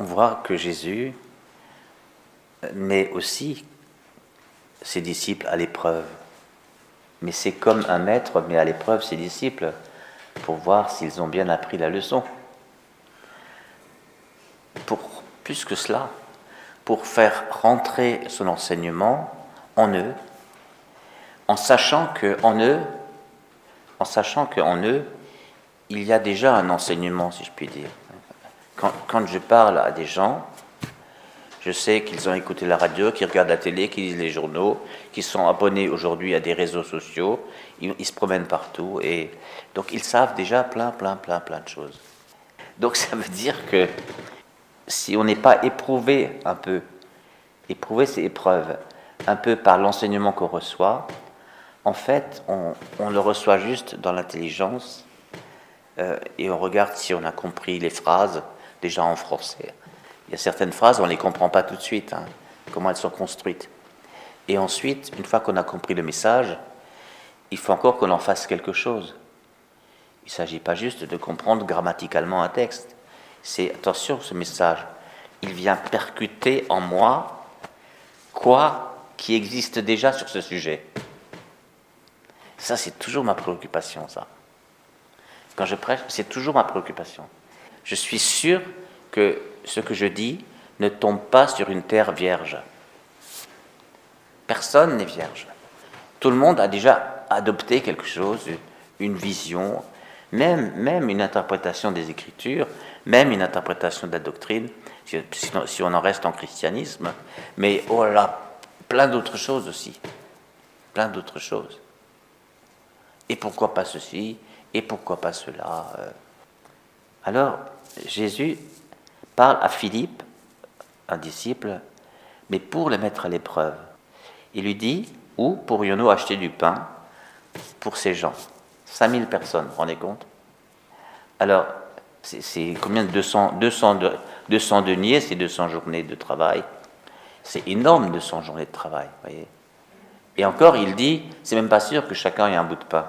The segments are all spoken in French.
on voit que Jésus met aussi ses disciples à l'épreuve. Mais c'est comme un maître met à l'épreuve ses disciples pour voir s'ils ont bien appris la leçon. Pour plus que cela, pour faire rentrer son enseignement en eux, en sachant que en eux, eux, il y a déjà un enseignement, si je puis dire. Quand, je parle à des gens, je sais qu'ils ont écouté la radio, qu'ils regardent la télé, qu'ils lisent les journaux, qu'ils sont abonnés aujourd'hui à des réseaux sociaux, ils, ils, se promènent partout et donc ils savent déjà plein, plein, plein, plein de choses. Donc ça veut dire que si on n'est pas éprouvé un peu, éprouvé ces épreuves, un peu par l'enseignement qu'on reçoit, en fait, on, on, le reçoit juste dans l'intelligence euh, et on regarde si on a compris les phrases déjà en français. Il y a certaines phrases, on ne les comprend pas tout de suite, hein, comment elles sont construites. Et ensuite, une fois qu'on a compris le message, il faut encore qu'on en fasse quelque chose. Il ne s'agit pas juste de comprendre grammaticalement un texte. C'est, attention, ce message, il vient percuter en moi quoi qui existe déjà sur ce sujet. Ça, c'est toujours ma préoccupation, ça. Quand je prêche, c'est toujours ma préoccupation. Je suis sûr que ce que je dis ne tombe pas sur une terre vierge. Personne n'est vierge. Tout le monde a déjà adopté quelque chose, une vision, même, même une interprétation des Écritures, même une interprétation de la doctrine, si, on en reste en christianisme, mais oh là, plein d'autres choses aussi. Plein d'autres choses. Et pourquoi pas ceci? Et pourquoi pas cela? Alors, Jésus parle à Philippe, un disciple, mais pour le mettre à l'épreuve. Il lui dit Où pourrions-nous acheter du pain pour ces gens? 5000 personnes, vous vous rendez compte? Alors, c'est combien? De 200, 200, 200 deniers, c'est 200 journées de travail. C'est énorme 200 journées de travail, voyez. Et encore, il dit c'est même pas sûr que chacun ait un bout de pain.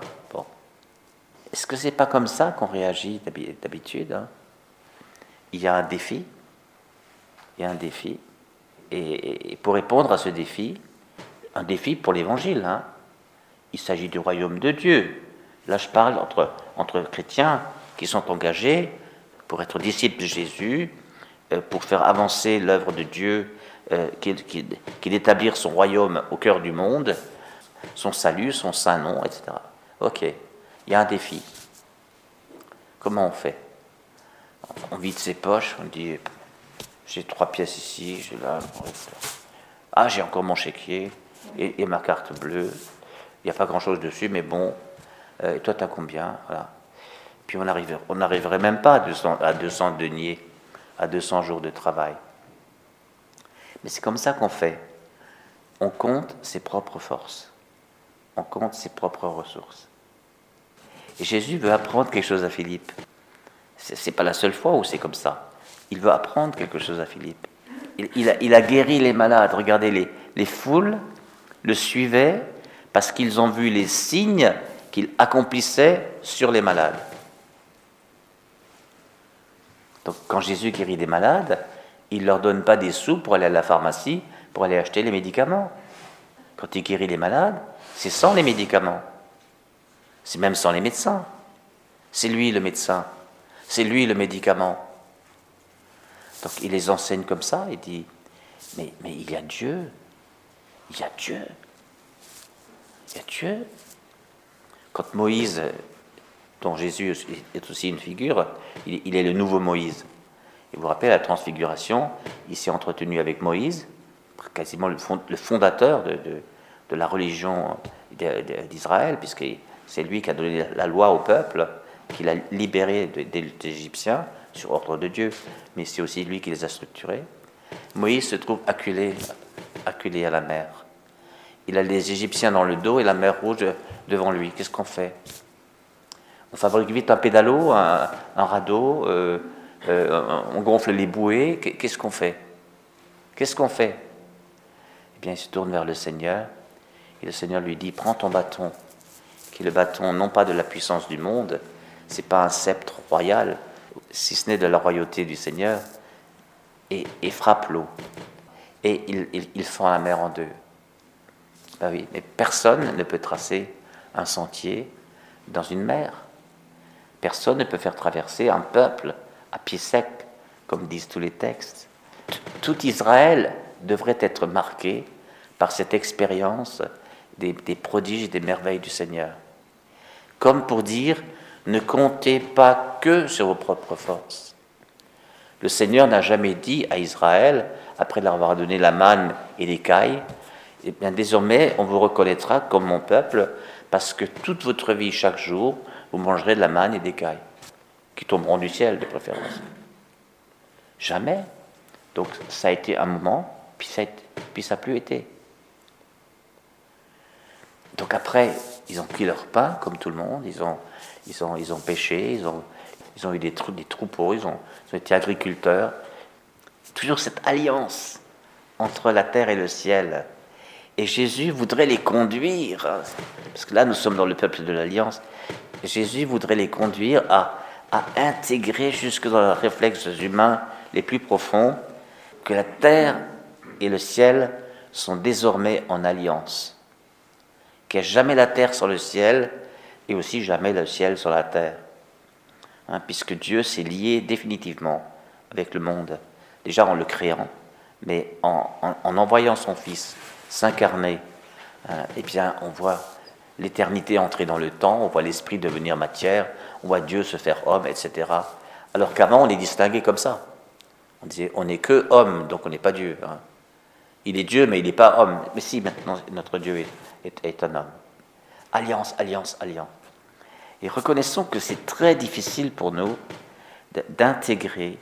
Est-ce que c'est pas comme ça qu'on réagit d'habitude hein? Il y a un défi. Il y a un défi. Et, pour répondre à ce défi, un défi pour l'évangile, hein, il s'agit du royaume de Dieu. Là, je parle entre, chrétiens qui sont engagés pour être disciples de Jésus, euh, pour faire avancer l'œuvre de Dieu, euh, qui, qui, qui d'établir son royaume au cœur du monde, son salut, son saint nom, etc. Ok, il y a un défi. Comment on fait? On vide ses poches, on dit j'ai trois pièces ici, j'ai là. Ah, j'ai encore mon chéquier et, ma carte bleue. Il n'y a pas grand chose dessus, mais bon. Euh, et toi, tu as combien. Puis on n'arriverait même pas à 200, à 200 deniers, à 200 jours de travail. Mais c'est comme ça qu'on fait. On compte ses propres forces. On compte ses propres ressources. Jésus veut apprendre quelque chose à Philippe. C'est pas la seule fois où c'est comme ça. Il veut apprendre quelque chose à Philippe. Il, a, il a, guéri les malades. Regardez, les, les foules le suivaient parce qu'ils ont vu les signes qu'il accomplissait sur les malades. Donc quand Jésus guérit des malades, il ne leur donne pas des sous pour aller à la pharmacie, pour aller acheter les médicaments. Quand il guérit les malades, c'est sans les médicaments. C'est même sans les médecins. C'est lui le médecin. C'est lui le médicament. Donc il les enseigne comme ça, il dit, mais, mais il y a Dieu, il y a Dieu, il y a Dieu. Quand Moïse, dont Jésus est aussi une figure, il, est le nouveau Moïse. Et vous vous rappelez la transfiguration, il s'est entretenu avec Moïse, quasiment le fondateur de, de la religion d'Israël, puisque c'est lui qui a donné la loi au peuple qu'il a libérés des Égyptiens sur ordre de Dieu, mais c'est aussi lui qui les a structurés. Moïse se trouve acculé, acculé à la mer. Il a les Égyptiens dans le dos et la mer rouge devant lui. Qu'est-ce qu'on fait? On fabrique vite un pédalo, un, radeau, euh, euh, on gonfle les bouées. Qu'est-ce qu'on fait? Qu'est-ce qu'on fait? Eh bien, il se tourne vers le Seigneur et le Seigneur lui dit Prends ton bâton, le bâton non pas de la puissance du monde, c'est pas un sceptre royal, si ce n'est de la royauté du Seigneur. et, frappe l'eau. Et il, fend la mer en deux. Ben oui, mais personne ne peut tracer un sentier dans une mer. Personne ne peut faire traverser un peuple à pied sec, comme disent tous les textes. Tout Israël devrait être marqué par cette expérience des prodiges et des merveilles du Seigneur. Comme pour dire, ne comptez pas que sur vos propres forces. Le Seigneur n'a jamais dit à Israël, après leur avoir donné la manne et l'écaille, eh bien désormais on vous reconnaîtra comme mon peuple, parce que toute votre vie, chaque jour, vous mangerez de la manne et des cailles, qui tomberont du ciel de préférence. Jamais. Donc ça a été un moment, puis ça n'a plus été. Donc après, ils ont pris leur pain, comme tout le monde, ils ont, ils ont, ils ont pêché, ils ont, ils ont eu des, troupeaux, ils ont, ils ont été agriculteurs. Toujours cette alliance entre la terre et le ciel. Et Jésus voudrait les conduire, parce que là nous sommes dans le peuple de l'alliance, Jésus voudrait les conduire à, à intégrer jusque dans leurs réflexes humains les plus profonds que la terre et le ciel sont désormais en alliance, qu'il n'y a jamais la terre sur le ciel et aussi jamais le ciel sur la terre, hein, puisque Dieu s'est lié définitivement avec le monde, déjà en le créant, mais en, en, envoyant son Fils s'incarner, eh bien on voit l'éternité entrer dans le temps, on voit l'esprit devenir matière, on voit Dieu se faire homme, etc. Alors qu'avant, on les distinguait comme ça. On disait, on n'est que homme, donc on n'est pas Dieu. Hein. Il est Dieu, mais il n'est pas homme. Mais si, maintenant, notre Dieu est, un homme. Alliance, alliance, alliance. Et reconnaissons que c'est très difficile pour nous d'intégrer,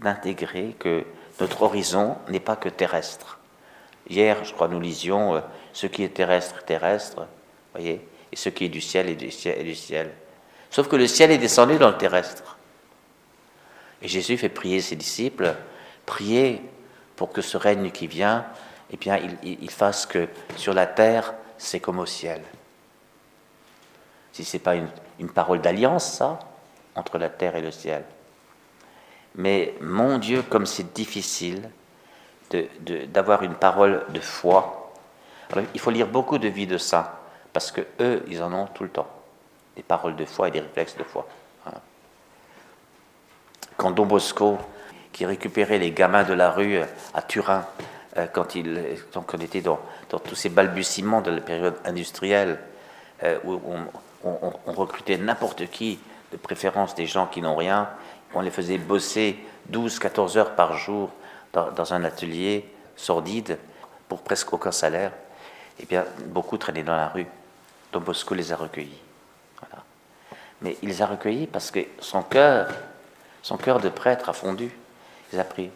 d'intégrer que notre horizon n'est pas que terrestre. Hier, je crois, nous lisions euh, ce qui est terrestre, terrestre, voyez, et ce qui est du ciel et du ciel, et du ciel. Sauf que le ciel est descendu dans le terrestre. Et Jésus fait prier ses disciples, prier pour que ce règne qui vient, eh bien, il, fasse que sur la terre, c'est comme au ciel. Si ce n'est pas une, parole d'alliance, ça, entre la terre et le ciel. Mais mon Dieu, comme c'est difficile d'avoir une parole de foi. il faut lire beaucoup de vies de saints, parce que eux, ils en ont tout le temps. Des paroles de foi et des réflexes de foi quand Don Bosco, qui récupérait les gamins de la rue à Turin, quand, il, donc on était dans, tous ces balbutiements de la période industrielle, euh, où on, recrutait n'importe qui, de préférence des gens qui n'ont rien, on les faisait bosser 12-14 heures par jour dans, un atelier sordide pour presque aucun salaire, et eh bien beaucoup traînaient dans la rue. Don Bosco les a recueillis. Mais il les a recueillis parce que son cœur son cœur de prêtre a fondu. Il a pris.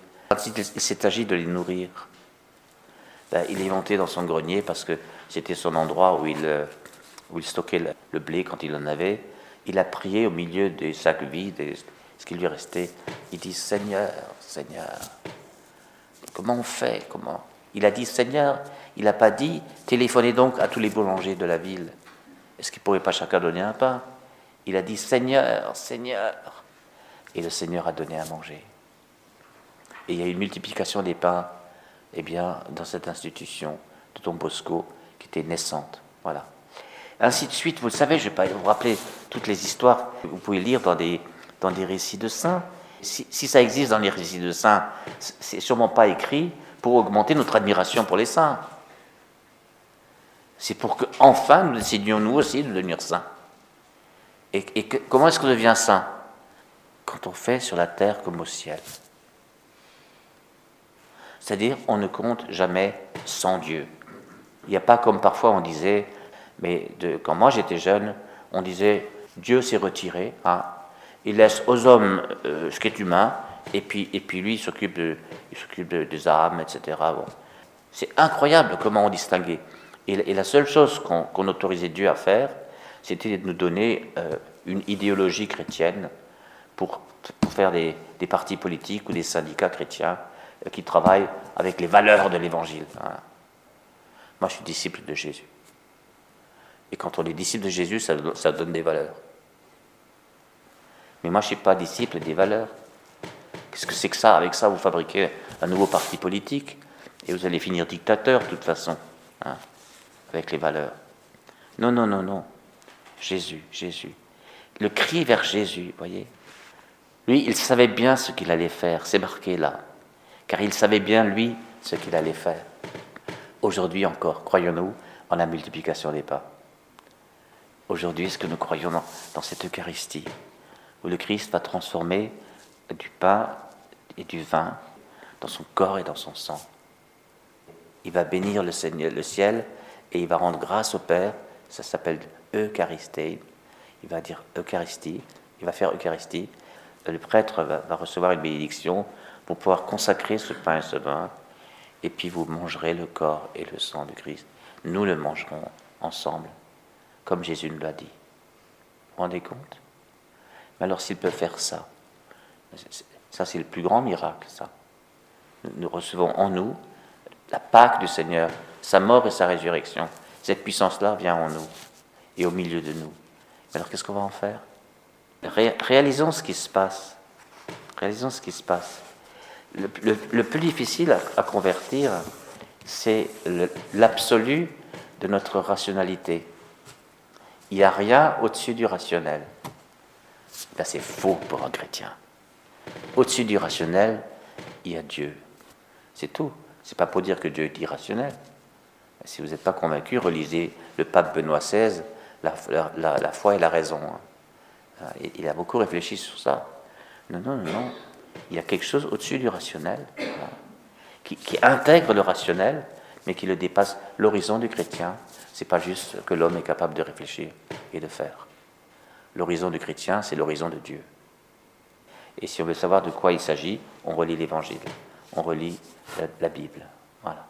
il s'est agi de les nourrir, ben, il est monté dans son grenier parce que c'était son endroit où il, euh, stockait le blé quand il en avait. Il a prié au milieu des sacs vides, ce qui lui restait. Il dit Seigneur, Seigneur, comment on fait? Comment? Il a dit Seigneur, il n'a pas dit téléphonez donc à tous les boulangers de la ville. Est-ce qu'ils ne pourraient pas chacun donner un pain? Il a dit Seigneur, Seigneur, et le Seigneur a donné à manger. Et il y a une multiplication des pains, eh bien, dans cette institution de Don Bosco qui était naissante. Voilà. Ainsi de suite, vous le savez, je ne vais pas vous rappeler toutes les histoires que vous pouvez lire dans des, dans des récits de saints. Si, ça existe dans les récits de saints, c'est sûrement pas écrit pour augmenter notre admiration pour les saints. C'est pour que enfin nous décidions nous aussi de devenir saints. Et, et comment est-ce qu'on devient saint? Quand on fait sur la terre comme au ciel. C'est-à-dire, on ne compte jamais sans Dieu. Il n'y a pas comme parfois on disait, mais de, quand moi j'étais jeune, on disait Dieu s'est retiré, hein, il laisse aux hommes euh, ce qui est humain, et puis, et puis lui il s'occupe, de, s'occupe des âmes, etc. C'est incroyable comment on distinguait. Et, la seule chose qu'on, autorisait Dieu à faire, c'était de nous donner euh, une idéologie chrétienne pour, faire des, partis politiques ou des syndicats chrétiens qui travaillent avec les valeurs de l'Évangile. Moi, je suis disciple de Jésus. Et quand on est disciple de Jésus, ça, ça donne des valeurs. Mais moi, je ne suis pas disciple des valeurs. Qu'est-ce que c'est que ça? Avec ça, vous fabriquez un nouveau parti politique, et vous allez finir dictateur de toute façon, hein, avec les valeurs. Non, non, non, non. Jésus, Jésus. Le cri vers Jésus, voyez. Lui, il savait bien ce qu'il allait faire, c'est marqué là, car il savait bien, lui, ce qu'il allait faire. Aujourd'hui encore, croyons-nous en la multiplication des pas. Aujourd'hui, est-ce que nous croyons dans, cette Eucharistie où le Christ va transformer du pain et du vin dans son corps et dans son sang? Il va bénir le, Seigneur, le ciel et il va rendre grâce au Père. Ça s'appelle Eucharistie. Il va dire Eucharistie. Il va faire Eucharistie. Le prêtre va, va recevoir une bénédiction pour pouvoir consacrer ce pain et ce vin. Et puis vous mangerez le corps et le sang de Christ. Nous le mangerons ensemble comme Jésus nous l'a dit. Vous vous rendez compte? Mais alors s'il peut faire ça, ça c'est le plus grand miracle, ça. Nous recevons en nous la Pâque du Seigneur, sa mort et sa résurrection. Cette puissance-là vient en nous et au milieu de nous. Mais alors qu'est-ce qu'on va en faire? Réalisons ce qui se passe. Réalisons ce qui se passe. Le, plus difficile à convertir, c'est l'absolu de notre rationalité. Il n'y a rien au-dessus du rationnel. Ben, c'est faux pour un chrétien. Au-dessus du rationnel, il y a Dieu. C'est tout. C'est pas pour dire que Dieu est irrationnel. Si vous n'êtes pas convaincu, relisez le pape Benoît XVI, la, foi et la raison. Hein. Il a beaucoup réfléchi sur ça. Non, non, non, non. Il y a quelque chose au-dessus du rationnel, qui, intègre le rationnel, mais qui le dépasse. L'horizon du chrétien, c'est pas juste que l'homme est capable de réfléchir et de faire. L'horizon du chrétien, c'est l'horizon de Dieu. Et si on veut savoir de quoi il s'agit, on relit l'Évangile, on relit la, Bible. Voilà.